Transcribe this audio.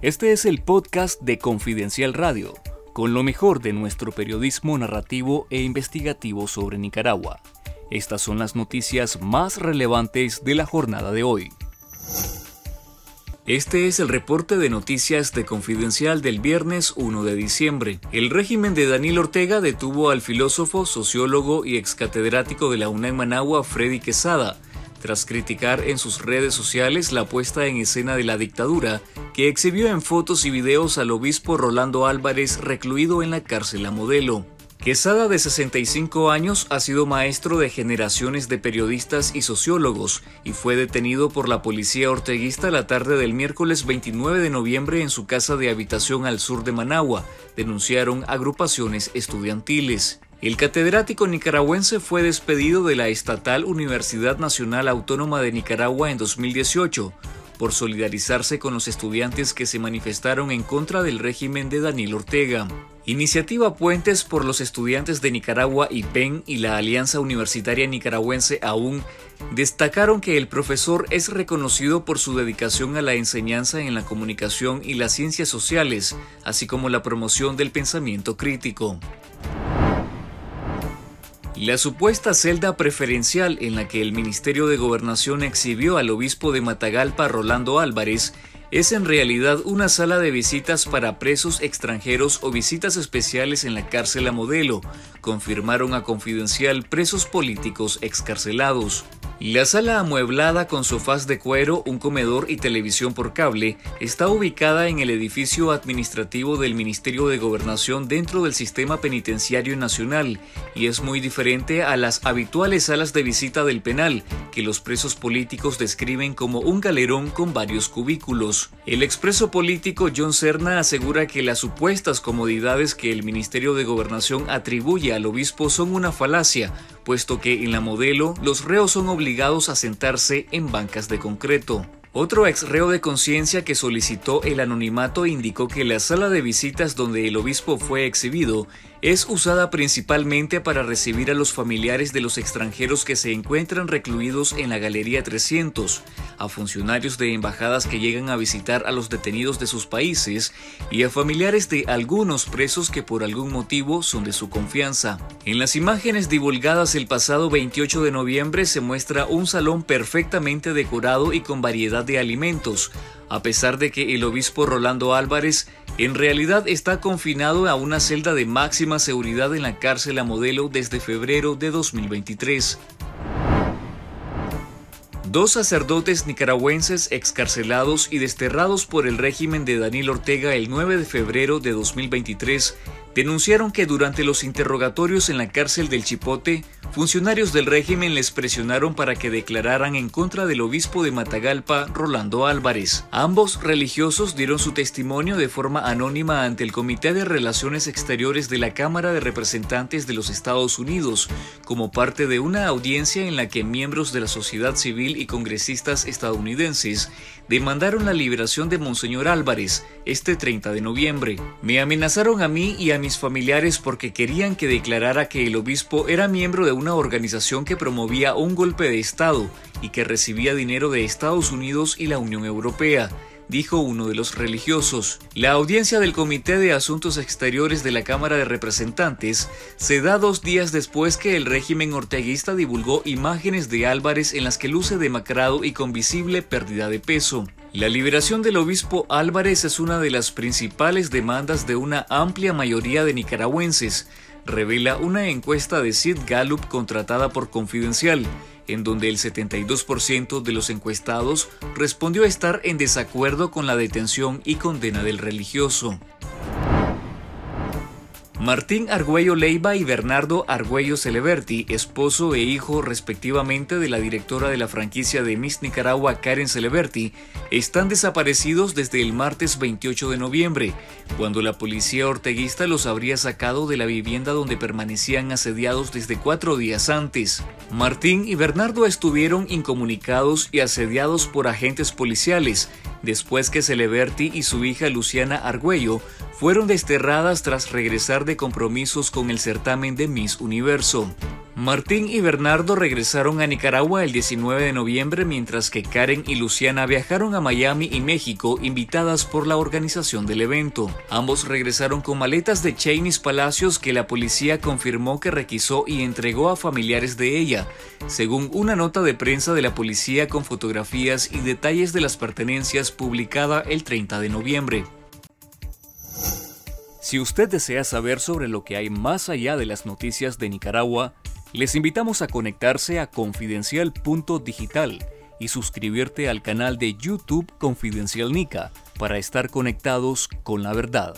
Este es el podcast de Confidencial Radio, con lo mejor de nuestro periodismo narrativo e investigativo sobre Nicaragua. Estas son las noticias más relevantes de la jornada de hoy. Este es el reporte de noticias de Confidencial del viernes 1 de diciembre. El régimen de Daniel Ortega detuvo al filósofo, sociólogo y excatedrático de la UNAM Managua, Freddy Quesada, tras criticar en sus redes sociales la puesta en escena de la dictadura, que exhibió en fotos y videos al obispo Rolando Álvarez recluido en la cárcel a modelo. Quesada, de 65 años, ha sido maestro de generaciones de periodistas y sociólogos y fue detenido por la policía orteguista la tarde del miércoles 29 de noviembre en su casa de habitación al sur de Managua, denunciaron agrupaciones estudiantiles. El catedrático nicaragüense fue despedido de la estatal Universidad Nacional Autónoma de Nicaragua en 2018 por solidarizarse con los estudiantes que se manifestaron en contra del régimen de Daniel Ortega. Iniciativa Puentes por los estudiantes de Nicaragua y PEN y la Alianza Universitaria Nicaragüense aún destacaron que el profesor es reconocido por su dedicación a la enseñanza en la comunicación y las ciencias sociales, así como la promoción del pensamiento crítico. La supuesta celda preferencial en la que el Ministerio de Gobernación exhibió al obispo de Matagalpa, Rolando Álvarez, es en realidad una sala de visitas para presos extranjeros o visitas especiales en la cárcel a modelo, confirmaron a Confidencial presos políticos excarcelados. La sala amueblada con sofás de cuero, un comedor y televisión por cable está ubicada en el edificio administrativo del Ministerio de Gobernación dentro del sistema penitenciario nacional y es muy diferente a las habituales salas de visita del penal que los presos políticos describen como un galerón con varios cubículos. El expreso político John Serna asegura que las supuestas comodidades que el Ministerio de Gobernación atribuye al obispo son una falacia, puesto que en la modelo los reos son obligados a sentarse en bancas de concreto. Otro ex reo de conciencia que solicitó el anonimato indicó que la sala de visitas donde el obispo fue exhibido es usada principalmente para recibir a los familiares de los extranjeros que se encuentran recluidos en la Galería 300, a funcionarios de embajadas que llegan a visitar a los detenidos de sus países y a familiares de algunos presos que por algún motivo son de su confianza. En las imágenes divulgadas el pasado 28 de noviembre se muestra un salón perfectamente decorado y con variedad de alimentos, a pesar de que el obispo Rolando Álvarez en realidad está confinado a una celda de máxima seguridad en la cárcel a modelo desde febrero de 2023. Dos sacerdotes nicaragüenses excarcelados y desterrados por el régimen de Daniel Ortega el 9 de febrero de 2023 denunciaron que durante los interrogatorios en la cárcel del Chipote, funcionarios del régimen les presionaron para que declararan en contra del obispo de Matagalpa, Rolando Álvarez. Ambos religiosos dieron su testimonio de forma anónima ante el Comité de Relaciones Exteriores de la Cámara de Representantes de los Estados Unidos, como parte de una audiencia en la que miembros de la sociedad civil y congresistas estadounidenses demandaron la liberación de Monseñor Álvarez este 30 de noviembre. Me amenazaron a mí y a mis familiares porque querían que declarara que el obispo era miembro de una organización que promovía un golpe de Estado y que recibía dinero de Estados Unidos y la Unión Europea dijo uno de los religiosos. La audiencia del Comité de Asuntos Exteriores de la Cámara de Representantes se da dos días después que el régimen orteguista divulgó imágenes de Álvarez en las que luce demacrado y con visible pérdida de peso. La liberación del obispo Álvarez es una de las principales demandas de una amplia mayoría de nicaragüenses, revela una encuesta de Sid Gallup contratada por Confidencial, en donde el 72% de los encuestados respondió estar en desacuerdo con la detención y condena del religioso. Martín Argüello Leiva y Bernardo Argüello Celeberti, esposo e hijo respectivamente de la directora de la franquicia de Miss Nicaragua Karen Celeberti, están desaparecidos desde el martes 28 de noviembre, cuando la policía orteguista los habría sacado de la vivienda donde permanecían asediados desde cuatro días antes. Martín y Bernardo estuvieron incomunicados y asediados por agentes policiales, después que Celeberti y su hija Luciana Argüello fueron desterradas tras regresar de compromisos con el certamen de Miss Universo. Martín y Bernardo regresaron a Nicaragua el 19 de noviembre mientras que Karen y Luciana viajaron a Miami y México invitadas por la organización del evento. Ambos regresaron con maletas de Cheney's Palacios que la policía confirmó que requisó y entregó a familiares de ella, según una nota de prensa de la policía con fotografías y detalles de las pertenencias publicada el 30 de noviembre. Si usted desea saber sobre lo que hay más allá de las noticias de Nicaragua, les invitamos a conectarse a confidencial.digital y suscribirte al canal de YouTube Confidencial Nica para estar conectados con la verdad.